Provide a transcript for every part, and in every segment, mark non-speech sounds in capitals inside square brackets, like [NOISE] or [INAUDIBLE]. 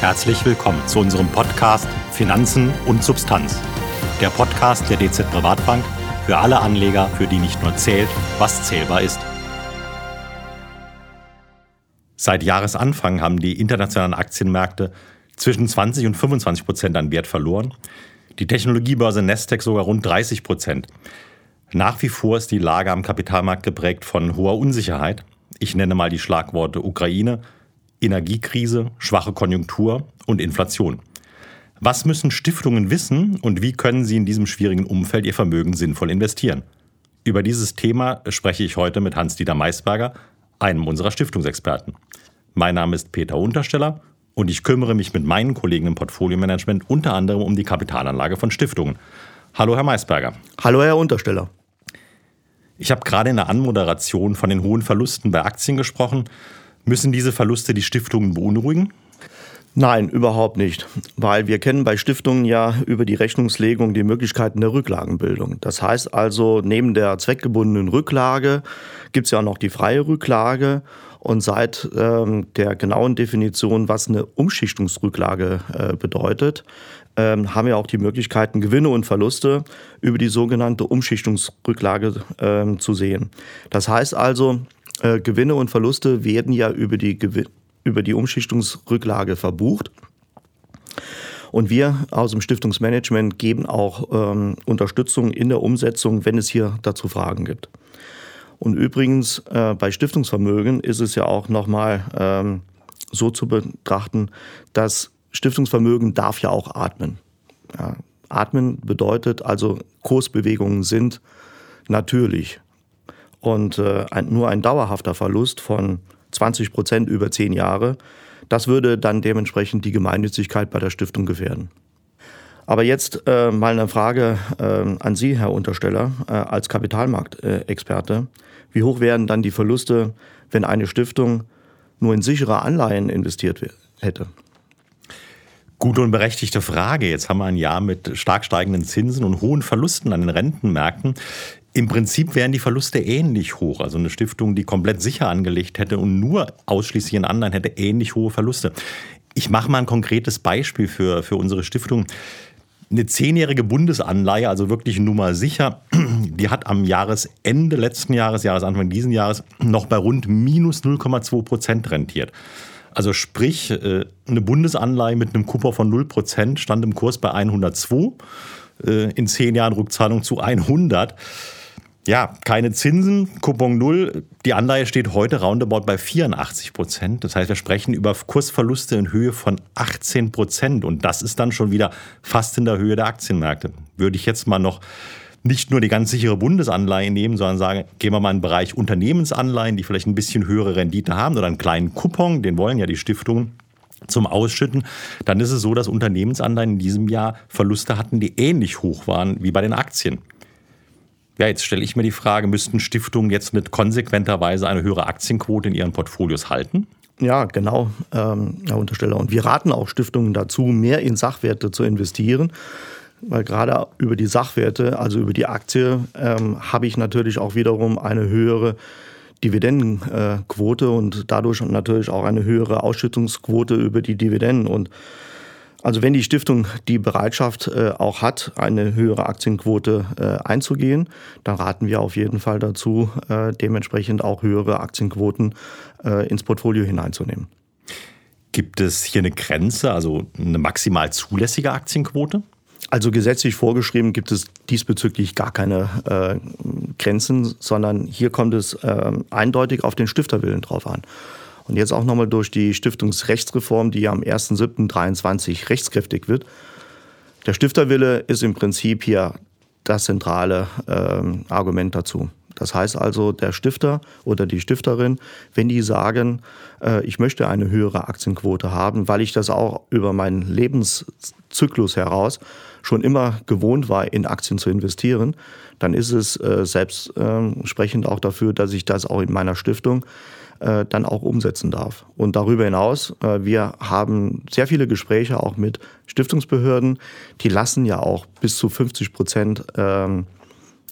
Herzlich willkommen zu unserem Podcast Finanzen und Substanz. Der Podcast der DZ Privatbank für alle Anleger, für die nicht nur zählt, was zählbar ist. Seit Jahresanfang haben die internationalen Aktienmärkte zwischen 20 und 25 Prozent an Wert verloren. Die Technologiebörse Nasdaq sogar rund 30 Prozent. Nach wie vor ist die Lage am Kapitalmarkt geprägt von hoher Unsicherheit. Ich nenne mal die Schlagworte Ukraine, Energiekrise, schwache Konjunktur und Inflation. Was müssen Stiftungen wissen und wie können sie in diesem schwierigen Umfeld ihr Vermögen sinnvoll investieren? Über dieses Thema spreche ich heute mit Hans-Dieter Maisberger, einem unserer Stiftungsexperten. Mein Name ist Peter Untersteller und ich kümmere mich mit meinen Kollegen im Portfolio-Management unter anderem um die Kapitalanlage von Stiftungen. Hallo, Herr Maisberger. Hallo, Herr Untersteller. Ich habe gerade in der Anmoderation von den hohen Verlusten bei Aktien gesprochen. Müssen diese Verluste die Stiftungen beunruhigen? Nein, überhaupt nicht, weil wir kennen bei Stiftungen ja über die Rechnungslegung die Möglichkeiten der Rücklagenbildung. Das heißt also, neben der zweckgebundenen Rücklage gibt es ja auch noch die freie Rücklage und seit ähm, der genauen Definition, was eine Umschichtungsrücklage äh, bedeutet, ähm, haben wir auch die Möglichkeiten, Gewinne und Verluste über die sogenannte Umschichtungsrücklage ähm, zu sehen. Das heißt also, äh, Gewinne und Verluste werden ja über die, über die Umschichtungsrücklage verbucht. Und wir aus dem Stiftungsmanagement geben auch ähm, Unterstützung in der Umsetzung, wenn es hier dazu Fragen gibt. Und übrigens äh, bei Stiftungsvermögen ist es ja auch nochmal ähm, so zu betrachten, dass Stiftungsvermögen darf ja auch atmen. Ja, atmen bedeutet also, Kursbewegungen sind natürlich. Und äh, ein, nur ein dauerhafter Verlust von 20 Prozent über zehn Jahre, das würde dann dementsprechend die Gemeinnützigkeit bei der Stiftung gefährden. Aber jetzt äh, mal eine Frage äh, an Sie, Herr Untersteller, äh, als Kapitalmarktexperte. Wie hoch wären dann die Verluste, wenn eine Stiftung nur in sichere Anleihen investiert hätte? Gute und berechtigte Frage. Jetzt haben wir ein Jahr mit stark steigenden Zinsen und hohen Verlusten an den Rentenmärkten. Im Prinzip wären die Verluste ähnlich hoch. Also eine Stiftung, die komplett sicher angelegt hätte und nur ausschließlich in Anleihen hätte ähnlich hohe Verluste. Ich mache mal ein konkretes Beispiel für, für unsere Stiftung. Eine zehnjährige Bundesanleihe, also wirklich Nummer sicher, die hat am Jahresende letzten Jahres, Jahresanfang diesen Jahres, noch bei rund minus 0,2 Prozent rentiert. Also sprich, äh, eine Bundesanleihe mit einem Coupon von 0% stand im Kurs bei 102, äh, in zehn Jahren Rückzahlung zu 100. Ja, keine Zinsen, Coupon 0. Die Anleihe steht heute roundabout bei 84 Prozent. Das heißt, wir sprechen über Kursverluste in Höhe von 18 Prozent. Und das ist dann schon wieder fast in der Höhe der Aktienmärkte. Würde ich jetzt mal noch nicht nur die ganz sichere Bundesanleihe nehmen, sondern sagen, gehen wir mal in den Bereich Unternehmensanleihen, die vielleicht ein bisschen höhere Rendite haben oder einen kleinen Coupon, den wollen ja die Stiftungen zum Ausschütten, dann ist es so, dass Unternehmensanleihen in diesem Jahr Verluste hatten, die ähnlich hoch waren wie bei den Aktien. Ja, jetzt stelle ich mir die Frage, müssten Stiftungen jetzt mit konsequenter Weise eine höhere Aktienquote in ihren Portfolios halten? Ja, genau, ähm, Herr Untersteller. Und wir raten auch Stiftungen dazu, mehr in Sachwerte zu investieren weil gerade über die Sachwerte, also über die Aktie, ähm, habe ich natürlich auch wiederum eine höhere Dividendenquote und dadurch natürlich auch eine höhere Ausschüttungsquote über die Dividenden. Und also wenn die Stiftung die Bereitschaft äh, auch hat, eine höhere Aktienquote äh, einzugehen, dann raten wir auf jeden Fall dazu, äh, dementsprechend auch höhere Aktienquoten äh, ins Portfolio hineinzunehmen. Gibt es hier eine Grenze, also eine maximal zulässige Aktienquote? Also gesetzlich vorgeschrieben gibt es diesbezüglich gar keine äh, Grenzen, sondern hier kommt es äh, eindeutig auf den Stifterwillen drauf an. Und jetzt auch nochmal durch die Stiftungsrechtsreform, die am 1.7.23 rechtskräftig wird. Der Stifterwille ist im Prinzip hier das zentrale äh, Argument dazu. Das heißt also, der Stifter oder die Stifterin, wenn die sagen, äh, ich möchte eine höhere Aktienquote haben, weil ich das auch über meinen Lebenszyklus heraus schon immer gewohnt war, in Aktien zu investieren, dann ist es äh, selbstsprechend auch dafür, dass ich das auch in meiner Stiftung äh, dann auch umsetzen darf. Und darüber hinaus, äh, wir haben sehr viele Gespräche auch mit Stiftungsbehörden, die lassen ja auch bis zu 50 Prozent ähm,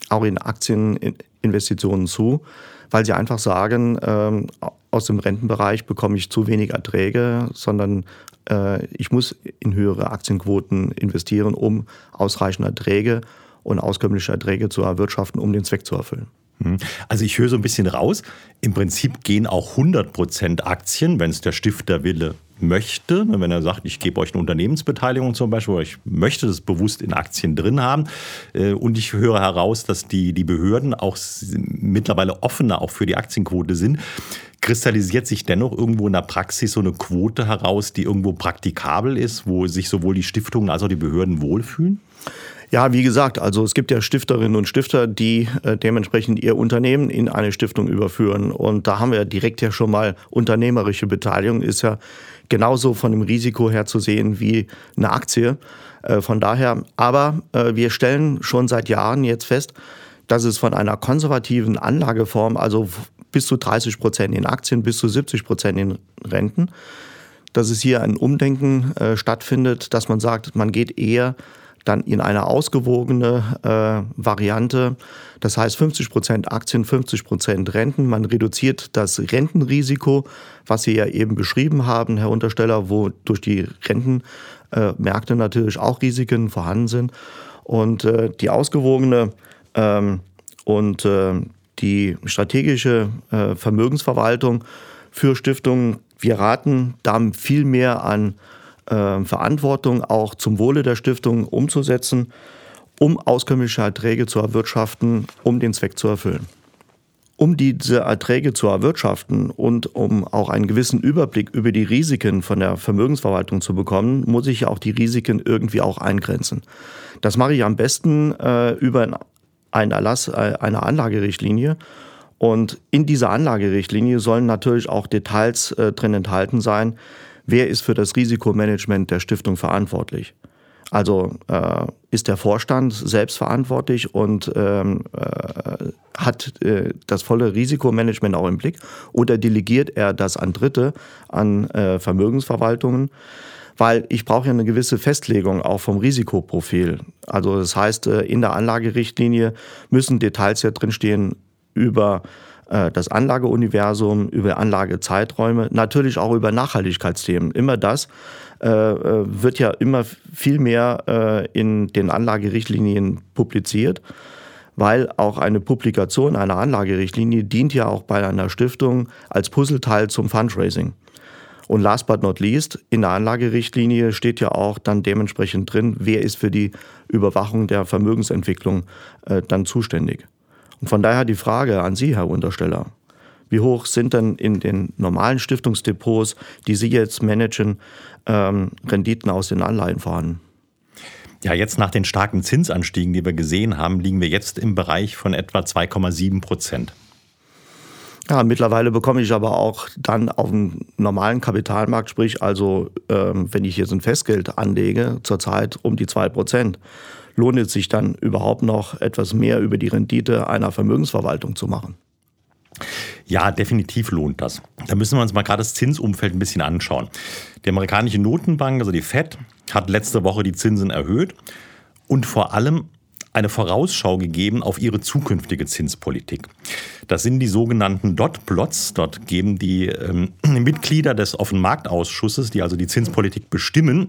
auch in Aktieninvestitionen zu, weil sie einfach sagen, ähm, aus dem Rentenbereich bekomme ich zu wenig Erträge, sondern äh, ich muss in höhere Aktienquoten investieren, um ausreichend Erträge und auskömmliche Erträge zu erwirtschaften, um den Zweck zu erfüllen. Hm. Also ich höre so ein bisschen raus, im Prinzip gehen auch 100% Aktien, wenn es der Stifterwille möchte, ne, wenn er sagt, ich gebe euch eine Unternehmensbeteiligung zum Beispiel, oder ich möchte das bewusst in Aktien drin haben. Äh, und ich höre heraus, dass die, die Behörden auch mittlerweile offener auch für die Aktienquote sind. Kristallisiert sich dennoch irgendwo in der Praxis so eine Quote heraus, die irgendwo praktikabel ist, wo sich sowohl die Stiftungen als auch die Behörden wohlfühlen? Ja, wie gesagt, also es gibt ja Stifterinnen und Stifter, die äh, dementsprechend ihr Unternehmen in eine Stiftung überführen. Und da haben wir direkt ja schon mal unternehmerische Beteiligung, ist ja genauso von dem Risiko her zu sehen wie eine Aktie. Äh, von daher, aber äh, wir stellen schon seit Jahren jetzt fest, dass es von einer konservativen Anlageform, also bis zu 30 Prozent in Aktien, bis zu 70 Prozent in Renten, dass es hier ein Umdenken äh, stattfindet, dass man sagt, man geht eher dann in eine ausgewogene äh, Variante. Das heißt 50 Prozent Aktien, 50 Prozent Renten. Man reduziert das Rentenrisiko, was Sie ja eben beschrieben haben, Herr Untersteller, wo durch die Rentenmärkte äh, natürlich auch Risiken vorhanden sind. Und äh, die ausgewogene ähm, und äh, die strategische äh, Vermögensverwaltung für Stiftungen, wir raten da viel mehr an äh, Verantwortung auch zum Wohle der Stiftung umzusetzen, um auskömmliche Erträge zu erwirtschaften, um den Zweck zu erfüllen. Um diese Erträge zu erwirtschaften und um auch einen gewissen Überblick über die Risiken von der Vermögensverwaltung zu bekommen, muss ich auch die Risiken irgendwie auch eingrenzen. Das mache ich am besten äh, über einen Erlass äh, einer Anlagerichtlinie. Und in dieser Anlagerichtlinie sollen natürlich auch Details äh, drin enthalten sein, wer ist für das Risikomanagement der Stiftung verantwortlich. Also äh, ist der Vorstand selbst verantwortlich und ähm, äh, hat äh, das volle Risikomanagement auch im Blick oder delegiert er das an Dritte, an äh, Vermögensverwaltungen? Weil ich brauche ja eine gewisse Festlegung auch vom Risikoprofil. Also das heißt, äh, in der Anlagerichtlinie müssen Details ja drinstehen über äh, das Anlageuniversum, über Anlagezeiträume, natürlich auch über Nachhaltigkeitsthemen. Immer das äh, äh, wird ja immer viel mehr äh, in den Anlagerichtlinien publiziert, weil auch eine Publikation einer Anlagerichtlinie dient ja auch bei einer Stiftung als Puzzleteil zum Fundraising. Und last but not least, in der Anlagerichtlinie steht ja auch dann dementsprechend drin, wer ist für die Überwachung der Vermögensentwicklung äh, dann zuständig. Und von daher die Frage an Sie, Herr Untersteller. Wie hoch sind denn in den normalen Stiftungsdepots, die Sie jetzt managen, ähm, Renditen aus den Anleihen vorhanden? Ja, jetzt nach den starken Zinsanstiegen, die wir gesehen haben, liegen wir jetzt im Bereich von etwa 2,7 Prozent. Ja, mittlerweile bekomme ich aber auch dann auf dem normalen Kapitalmarkt, sprich also, ähm, wenn ich so ein Festgeld anlege, zurzeit um die 2 Prozent lohnt es sich dann überhaupt noch etwas mehr über die Rendite einer Vermögensverwaltung zu machen? Ja, definitiv lohnt das. Da müssen wir uns mal gerade das Zinsumfeld ein bisschen anschauen. Die amerikanische Notenbank, also die Fed, hat letzte Woche die Zinsen erhöht und vor allem eine Vorausschau gegeben auf ihre zukünftige Zinspolitik. Das sind die sogenannten Dot-Plots. Dort geben die ähm, [CLEARS THROAT] Mitglieder des Offenmarktausschusses, die also die Zinspolitik bestimmen,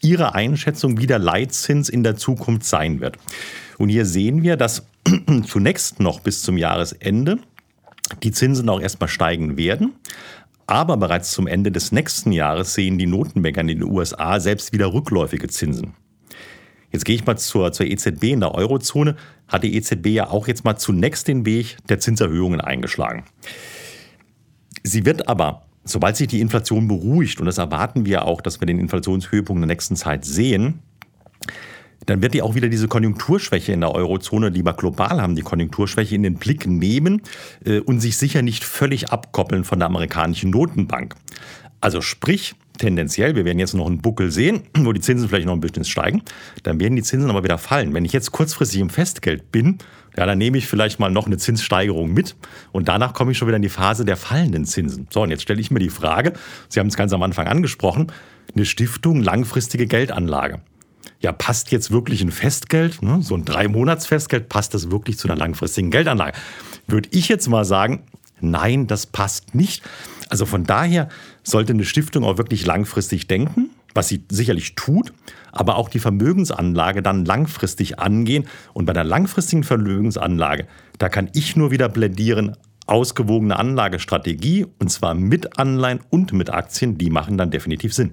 ihre Einschätzung, wie der Leitzins in der Zukunft sein wird. Und hier sehen wir, dass [CLEARS THROAT] zunächst noch bis zum Jahresende die Zinsen auch erstmal steigen werden. Aber bereits zum Ende des nächsten Jahres sehen die Notenbanker in den USA selbst wieder rückläufige Zinsen. Jetzt gehe ich mal zur, zur EZB in der Eurozone. Hat die EZB ja auch jetzt mal zunächst den Weg der Zinserhöhungen eingeschlagen. Sie wird aber, sobald sich die Inflation beruhigt, und das erwarten wir auch, dass wir den Inflationshöhepunkt in der nächsten Zeit sehen, dann wird die auch wieder diese Konjunkturschwäche in der Eurozone, lieber global haben, die Konjunkturschwäche in den Blick nehmen äh, und sich sicher nicht völlig abkoppeln von der amerikanischen Notenbank. Also sprich, tendenziell, wir werden jetzt noch einen Buckel sehen, wo die Zinsen vielleicht noch ein bisschen steigen, dann werden die Zinsen aber wieder fallen. Wenn ich jetzt kurzfristig im Festgeld bin, ja, dann nehme ich vielleicht mal noch eine Zinssteigerung mit und danach komme ich schon wieder in die Phase der fallenden Zinsen. So, und jetzt stelle ich mir die Frage, Sie haben es ganz am Anfang angesprochen, eine Stiftung, langfristige Geldanlage. Ja, passt jetzt wirklich ein Festgeld, ne, so ein Drei-Monats-Festgeld, passt das wirklich zu einer langfristigen Geldanlage? Würde ich jetzt mal sagen, Nein, das passt nicht. Also von daher sollte eine Stiftung auch wirklich langfristig denken, was sie sicherlich tut, aber auch die Vermögensanlage dann langfristig angehen. Und bei der langfristigen Vermögensanlage, da kann ich nur wieder plädieren, ausgewogene Anlagestrategie, und zwar mit Anleihen und mit Aktien, die machen dann definitiv Sinn.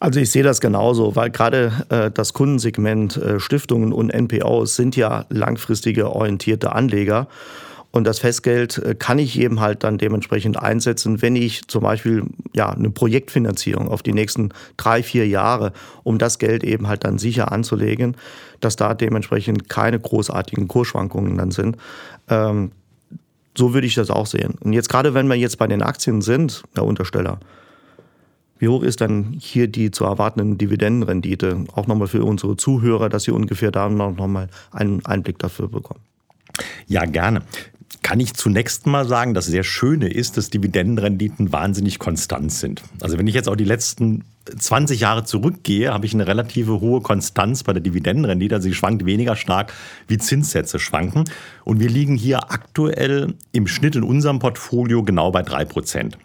Also ich sehe das genauso, weil gerade äh, das Kundensegment äh, Stiftungen und NPOs sind ja langfristige orientierte Anleger. Und das Festgeld äh, kann ich eben halt dann dementsprechend einsetzen, wenn ich zum Beispiel ja, eine Projektfinanzierung auf die nächsten drei, vier Jahre, um das Geld eben halt dann sicher anzulegen, dass da dementsprechend keine großartigen Kursschwankungen dann sind. Ähm, so würde ich das auch sehen. Und jetzt gerade, wenn wir jetzt bei den Aktien sind, Herr Untersteller, wie hoch ist dann hier die zu erwartenden Dividendenrendite? Auch nochmal für unsere Zuhörer, dass sie ungefähr da noch mal einen Einblick dafür bekommen. Ja, gerne kann ich zunächst mal sagen, das sehr Schöne ist, dass Dividendenrenditen wahnsinnig konstant sind. Also wenn ich jetzt auch die letzten 20 Jahre zurückgehe, habe ich eine relative hohe Konstanz bei der Dividendenrendite. Also sie schwankt weniger stark wie Zinssätze schwanken. Und wir liegen hier aktuell im Schnitt in unserem Portfolio genau bei 3 Prozent.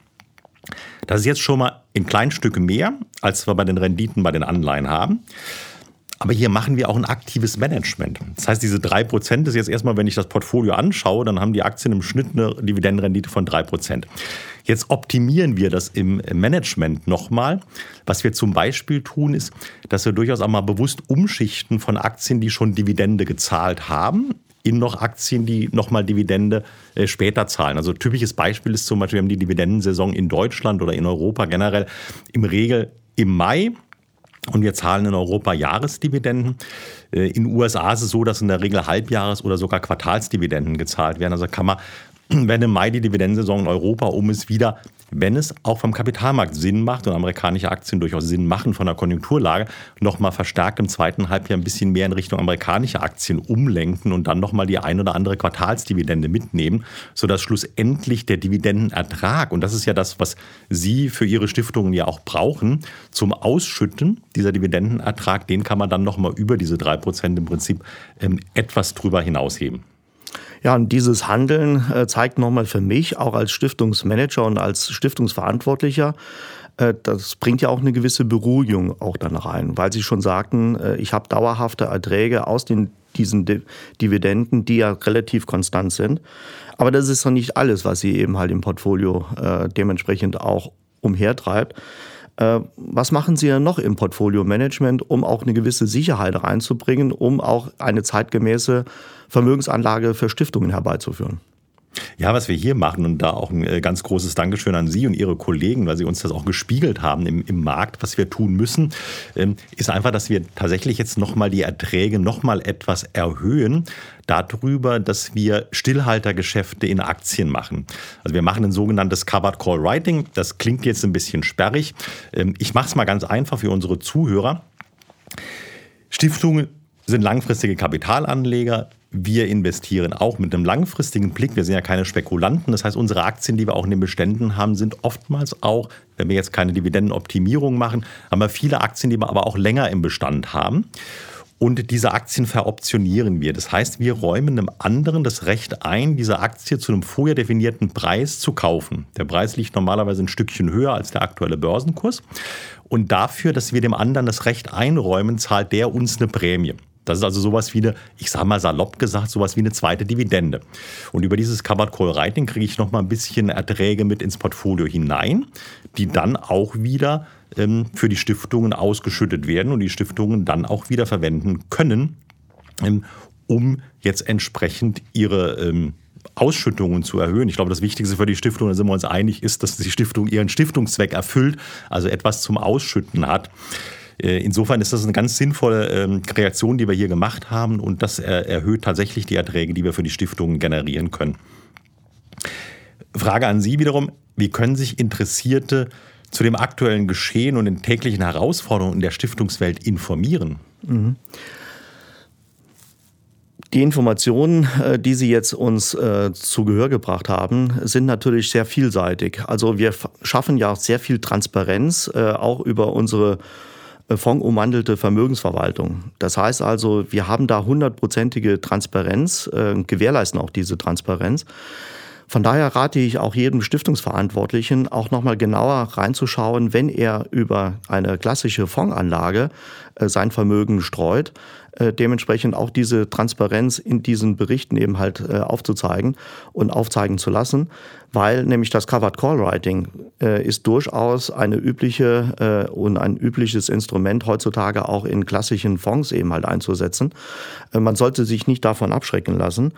Das ist jetzt schon mal in Kleinstücke mehr, als wir bei den Renditen bei den Anleihen haben. Aber hier machen wir auch ein aktives Management. Das heißt, diese 3% ist jetzt erstmal, wenn ich das Portfolio anschaue, dann haben die Aktien im Schnitt eine Dividendenrendite von 3%. Jetzt optimieren wir das im Management nochmal. Was wir zum Beispiel tun, ist, dass wir durchaus auch mal bewusst umschichten von Aktien, die schon Dividende gezahlt haben, in noch Aktien, die nochmal Dividende äh, später zahlen. Also typisches Beispiel ist zum Beispiel, wir haben die Dividendensaison in Deutschland oder in Europa generell im Regel im Mai und wir zahlen in Europa Jahresdividenden. Äh, in den USA ist es so, dass in der Regel Halbjahres- oder sogar Quartalsdividenden gezahlt werden. Also kann man [CLEARS THROAT] wenn im Mai die Dividendensaison in Europa um ist, wieder, wenn es auch vom Kapitalmarkt Sinn macht und amerikanische Aktien durchaus Sinn machen von der Konjunkturlage, nochmal verstärkt im zweiten Halbjahr ein bisschen mehr in Richtung amerikanische Aktien umlenken und dann nochmal die ein oder andere Quartalsdividende mitnehmen, sodass schlussendlich der Dividendenertrag, und das ist ja das, was Sie für Ihre Stiftungen ja auch brauchen, zum Ausschütten, dieser Dividendenertrag, den kann man dann nochmal über diese drei Prozent im Prinzip ähm, etwas drüber hinausheben. Ja, und dieses Handeln äh, zeigt nochmal für mich, auch als Stiftungsmanager und als Stiftungsverantwortlicher, äh, das bringt ja auch eine gewisse Beruhigung auch dann rein, weil Sie schon sagten, äh, ich habe dauerhafte Erträge aus den, diesen Dividenden, die ja relativ konstant sind. Aber das ist doch nicht alles, was Sie eben halt im Portfolio dementsprechend auch umhertreibt. Was machen Sie denn noch im Portfolio-Management, um auch eine gewisse Sicherheit reinzubringen, um auch eine zeitgemäße Vermögensanlage für Stiftungen herbeizuführen. Ja, was wir hier machen und da auch ein äh, ganz großes Dankeschön an Sie und Ihre Kollegen, weil Sie uns das auch gespiegelt haben im, im Markt, was wir tun müssen, ähm, ist einfach, dass wir tatsächlich jetzt nochmal die Erträge nochmal etwas erhöhen darüber, dass wir Stillhaltergeschäfte in Aktien machen. Also wir machen ein sogenanntes Covered Call Writing. Das klingt jetzt ein bisschen sperrig. Ähm, ich mache es mal ganz einfach für unsere Zuhörer. Stiftungen sind langfristige Kapitalanleger. Wir investieren auch mit einem langfristigen Blick. Wir sind ja keine Spekulanten. Das heißt, unsere Aktien, die wir auch in den Beständen haben, sind oftmals auch, wenn wir jetzt keine Dividendenoptimierung machen, haben wir viele Aktien, die wir aber auch länger im Bestand haben. Und diese Aktien veroptionieren wir. Das heißt, wir räumen einem anderen das Recht ein, diese Aktie zu einem vorher definierten Preis zu kaufen. Der Preis liegt normalerweise ein Stückchen höher als der aktuelle Börsenkurs. Und dafür, dass wir dem anderen das Recht einräumen, zahlt der uns eine Prämie. Das ist also sowas wie eine, ich sage mal salopp gesagt, sowas wie eine zweite Dividende. Und über dieses Covered Call Writing kriege ich noch mal ein bisschen Erträge mit ins Portfolio hinein, die dann auch wieder ähm, für die Stiftungen ausgeschüttet werden und die Stiftungen dann auch wieder verwenden können, ähm, um jetzt entsprechend ihre ähm, Ausschüttungen zu erhöhen. Ich glaube, das Wichtigste für die Stiftung, da sind wir uns einig, ist, dass die Stiftung ihren Stiftungszweck erfüllt, also etwas zum Ausschütten hat. Äh, insofern ist das eine ganz sinnvolle ähm, Kreation, die wir hier gemacht haben und das erhöht tatsächlich die Erträge, die wir für die Stiftungen generieren können. Frage an Sie wiederum, wie können sich Interessierte zu dem aktuellen Geschehen und den täglichen Herausforderungen in der Stiftungswelt informieren? Mhm. Die Informationen, äh, die Sie jetzt uns äh, zu Gehör gebracht haben, sind natürlich sehr vielseitig. Also wir schaffen ja sehr viel Transparenz, auch über unsere fondumwandelte Vermögensverwaltung. Das heißt also, wir haben da hundertprozentige Transparenz, äh, gewährleisten auch diese Transparenz. Von daher rate ich auch jedem Stiftungsverantwortlichen, auch nochmal genauer reinzuschauen, wenn er über eine klassische Fondsanlage äh, sein Vermögen streut, äh, dementsprechend auch diese Transparenz in diesen Berichten eben halt äh, aufzuzeigen und aufzeigen zu lassen, weil nämlich das Covered Call Writing ist durchaus eine übliche und ein übliches Instrument heutzutage auch in klassischen Fonds eben halt einzusetzen. Man sollte sich nicht davon abschrecken lassen.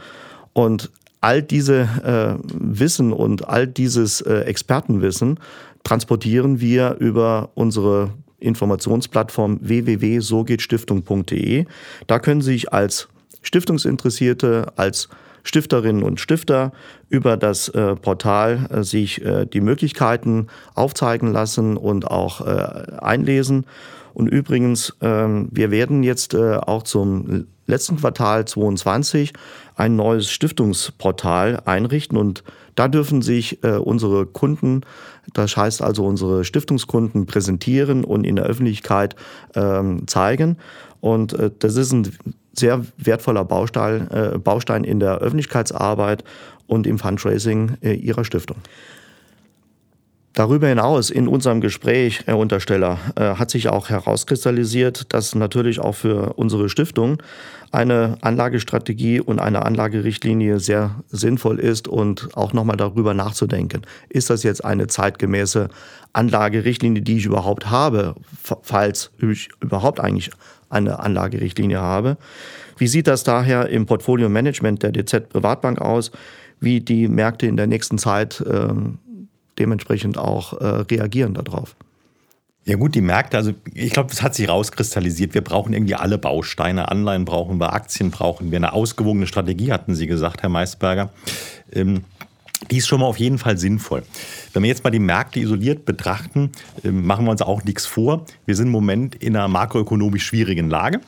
Und all diese äh, Wissen und all dieses äh, Expertenwissen transportieren wir über unsere Informationsplattform www.sogehtstiftung.de. Da können Sie sich als Stiftungsinteressierte, als Stifterinnen und Stifter über das äh, Portal äh, sich äh, die Möglichkeiten aufzeigen lassen und auch äh, einlesen. Und übrigens, ähm, wir werden jetzt äh, auch zum letzten Quartal 22 ein neues Stiftungsportal einrichten und da dürfen sich äh, unsere Kunden, das heißt also unsere Stiftungskunden präsentieren und in der Öffentlichkeit ähm, zeigen. Und äh, das ist ein sehr wertvoller Baustein, äh, Baustein in der Öffentlichkeitsarbeit und im Fundraising äh, ihrer Stiftung. Darüber hinaus in unserem Gespräch, Herr Untersteller, äh, hat sich auch herauskristallisiert, dass natürlich auch für unsere Stiftung eine Anlagestrategie und eine Anlagerichtlinie sehr sinnvoll ist und auch nochmal darüber nachzudenken. Ist das jetzt eine zeitgemäße Anlagerichtlinie, die ich überhaupt habe, falls ich überhaupt eigentlich eine Anlagerichtlinie habe? Wie sieht das daher im Portfolio-Management der DZ Privatbank aus? Wie die Märkte in der nächsten Zeit ähm, dementsprechend auch äh, reagieren darauf. Ja gut, die Märkte, also ich glaube, es hat sich rauskristallisiert. Wir brauchen irgendwie alle Bausteine. Anleihen brauchen wir, Aktien brauchen wir. Eine ausgewogene Strategie hatten Sie gesagt, Herr Meisberger. Ähm, die ist schon mal auf jeden Fall sinnvoll. Wenn wir jetzt mal die Märkte isoliert betrachten, ähm, machen wir uns auch nichts vor. Wir sind im Moment in einer makroökonomisch schwierigen Lage.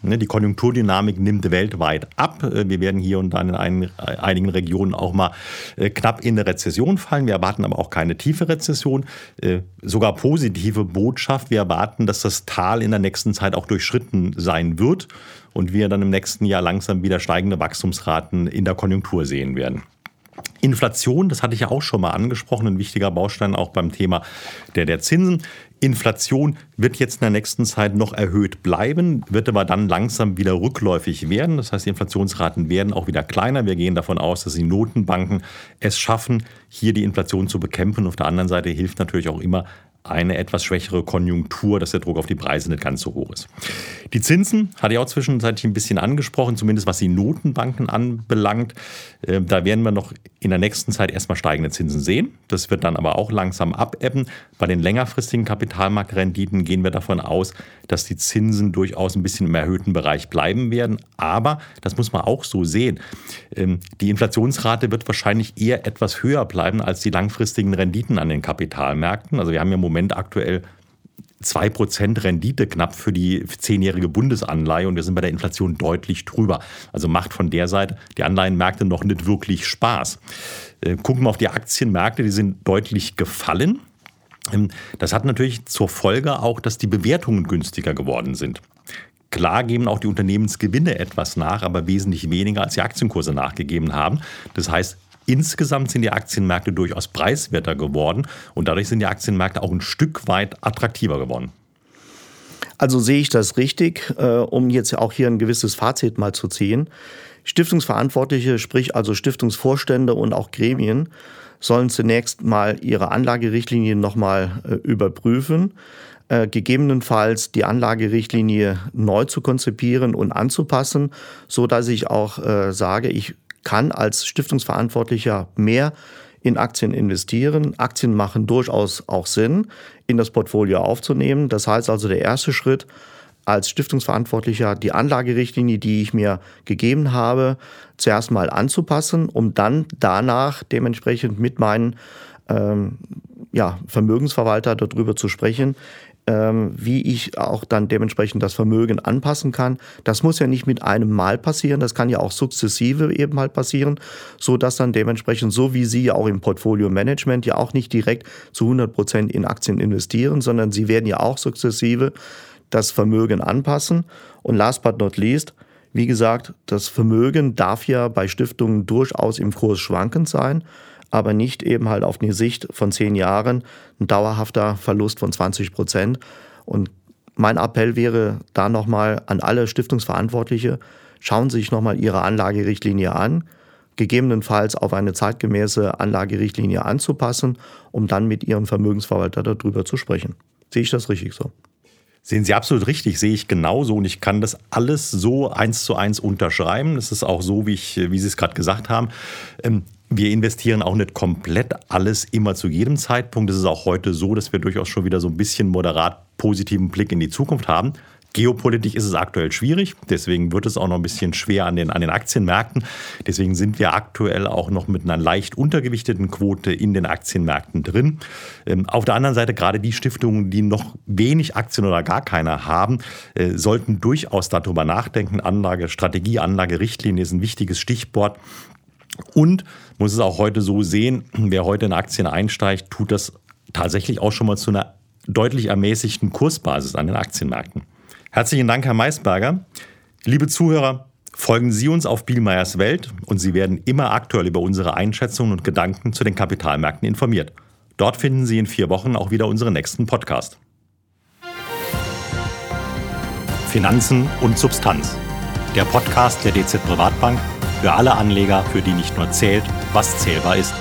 Ne, die Konjunkturdynamik nimmt weltweit ab. Äh, wir werden hier und da in einigen Regionen auch mal äh, knapp in eine Rezession fallen. Wir erwarten aber auch keine tiefe Rezession. Äh, sogar positive Botschaft. Wir erwarten, dass das Tal in der nächsten Zeit auch durchschritten sein wird und wir dann im nächsten Jahr langsam wieder steigende Wachstumsraten in der Konjunktur sehen werden. Inflation, das hatte ich ja auch schon mal angesprochen, ein wichtiger Baustein auch beim Thema der, der Zinsen. Inflation wird jetzt in der nächsten Zeit noch erhöht bleiben, wird aber dann langsam wieder rückläufig werden. Das heißt, die Inflationsraten werden auch wieder kleiner. Wir gehen davon aus, dass die Notenbanken es schaffen, hier die Inflation zu bekämpfen. Auf der anderen Seite hilft natürlich auch immer eine etwas schwächere Konjunktur, dass der Druck auf die Preise nicht ganz so hoch ist. Die Zinsen hatte ich auch zwischenzeitlich ein bisschen angesprochen, zumindest was die Notenbanken anbelangt. Ähm, da werden wir noch in der nächsten Zeit erstmal steigende Zinsen sehen. Das wird dann aber auch langsam abebben. Bei den längerfristigen Kapitalmarktrenditen gehen wir davon aus, dass die Zinsen durchaus ein bisschen im erhöhten Bereich bleiben werden. Aber, das muss man auch so sehen, ähm, die Inflationsrate wird wahrscheinlich eher etwas höher bleiben als die langfristigen Renditen an den Kapitalmärkten. Also wir haben ja im Moment aktuell 2% Rendite knapp für die zehnjährige Bundesanleihe und wir sind bei der Inflation deutlich drüber. Also macht von der Seite die Anleihenmärkte noch nicht wirklich Spaß. Äh, gucken wir auf die Aktienmärkte, die sind deutlich gefallen. Ähm, das hat natürlich zur Folge auch, dass die Bewertungen günstiger geworden sind. Klar geben auch die Unternehmensgewinne etwas nach, aber wesentlich weniger als die Aktienkurse nachgegeben haben. Das heißt, insgesamt sind die Aktienmärkte durchaus preiswerter geworden und dadurch sind die Aktienmärkte auch ein Stück weit attraktiver geworden. Also sehe ich das richtig, äh, um jetzt auch hier ein gewisses Fazit mal zu ziehen. Stiftungsverantwortliche, sprich also Stiftungsvorstände und auch Gremien, sollen zunächst mal ihre Anlagerichtlinien nochmal äh, überprüfen, äh, gegebenenfalls die Anlagerichtlinie neu zu konzipieren und anzupassen, so dass ich auch sage, ich kann als Stiftungsverantwortlicher mehr in Aktien investieren. Aktien machen durchaus auch Sinn, in das Portfolio aufzunehmen. Das heißt also, der erste Schritt als Stiftungsverantwortlicher die Anlagerichtlinie, die ich mir gegeben habe, zuerst mal anzupassen, um dann danach dementsprechend mit meinen ähm, ja, Vermögensverwalter darüber zu sprechen, ähm, wie ich auch dann dementsprechend das Vermögen anpassen kann. Das muss ja nicht mit einem Mal passieren, das kann ja auch sukzessive eben halt passieren, so dass dann dementsprechend, so wie Sie ja auch im Portfolio Management ja auch nicht direkt zu 100 Prozent in Aktien investieren, sondern Sie werden ja auch sukzessive das Vermögen anpassen. Und last but not least, Wie gesagt, das Vermögen darf ja bei Stiftungen durchaus im Kurs schwankend sein, aber nicht eben halt auf eine Sicht von zehn Jahren ein dauerhafter Verlust von 20 Prozent. Und mein Appell wäre da nochmal an alle Stiftungsverantwortliche, schauen Sie sich nochmal Ihre Anlagerichtlinie an, gegebenenfalls auf eine zeitgemäße Anlagerichtlinie anzupassen, um dann mit Ihrem Vermögensverwalter darüber zu sprechen. Sehe ich das richtig so? Sehen Sie absolut richtig, sehe ich genauso und ich kann das alles so eins zu eins unterschreiben. Das ist auch so, wie, ich, wie Sie es gerade gesagt haben. Wir investieren auch nicht komplett alles immer zu jedem Zeitpunkt. Es ist auch heute so, dass wir durchaus schon wieder so ein bisschen moderat positiven Blick in die Zukunft haben. Geopolitisch ist es aktuell schwierig, deswegen wird es auch noch ein bisschen schwer an den, an den Aktienmärkten. Deswegen sind wir aktuell auch noch mit einer leicht untergewichteten Quote in den Aktienmärkten drin. Ähm, auf der anderen Seite, gerade die Stiftungen, die noch wenig Aktien oder gar keine haben, äh, sollten durchaus darüber nachdenken. Anlagestrategie, Anlagerichtlinie ist ein wichtiges Stichwort. Und muss es auch heute so sehen, wer heute in Aktien einsteigt, tut das tatsächlich auch schon mal zu einer deutlich ermäßigten Kursbasis an den Aktienmärkten. Herzlichen Dank, Herr Maisberger. Liebe Zuhörer, folgen Sie uns auf Bielmeyers Welt und Sie werden immer aktuell über unsere Einschätzungen und Gedanken zu den Kapitalmärkten informiert. Dort finden Sie in vier Wochen auch wieder unseren nächsten Podcast. Finanzen und Substanz. Der Podcast der DZ Privatbank für alle Anleger, für die nicht nur zählt, was zählbar ist.